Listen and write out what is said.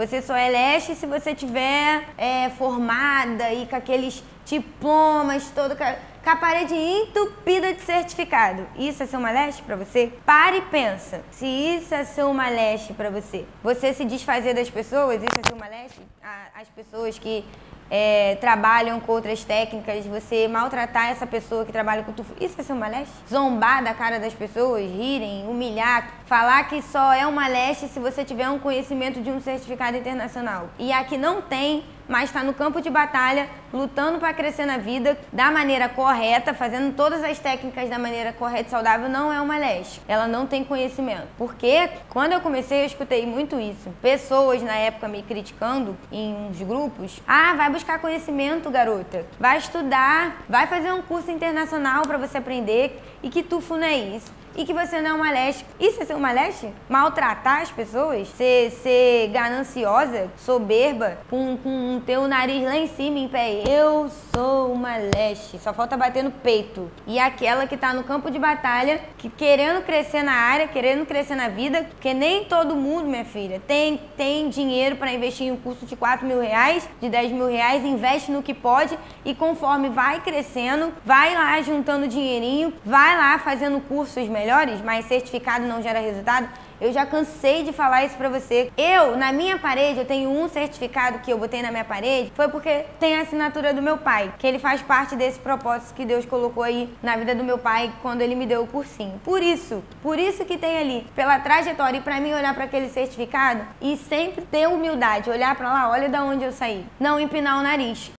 Você só é leste se você tiver é, formada e com aqueles diplomas todo com a parede entupida de certificado. Isso é ser uma leste para você? Pare e pensa. Se isso é ser uma leste para você, você se desfazer das pessoas, isso é ser uma leste? As pessoas que é, trabalham com outras técnicas, você maltratar essa pessoa que trabalha com tufo, isso é ser uma leste? Zombar da cara das pessoas, rirem, humilhar, falar que só é uma leste se você tiver um conhecimento de um certificado internacional. E aqui não tem, mas está no campo de batalha, lutando para crescer na vida da maneira correta, fazendo todas as técnicas da maneira correta e saudável, não é uma leste. Ela não tem conhecimento. Porque quando eu comecei, eu escutei muito isso. Pessoas na época me criticando em uns grupos. Ah, vai buscar conhecimento, garota. Vai estudar, vai fazer um curso internacional para você aprender e que tufo não é isso e que você não é uma leste. Isso é ser uma leste? Maltratar as pessoas? Ser, ser gananciosa, soberba, com, com o teu nariz lá em cima em pé. Eu sou uma leste. Só falta bater no peito. E aquela que tá no campo de batalha, que querendo crescer na área, querendo crescer na vida, porque nem todo mundo, minha filha, tem, tem dinheiro para investir em um curso de 4 mil reais, de 10 mil reais, investe no que pode e conforme vai crescendo, vai lá juntando dinheirinho, vai lá fazendo cursos melhores, mas certificado não gera resultado. Eu já cansei de falar isso pra você. Eu, na minha parede, eu tenho um certificado que eu botei na minha parede, foi porque tem a assinatura do meu pai, que ele faz parte desse propósito que Deus colocou aí na vida do meu pai quando ele me deu o cursinho. Por isso, por isso que tem ali, pela trajetória e para mim olhar para aquele certificado e sempre ter humildade, olhar para lá, olha da onde eu saí. Não empinar o nariz.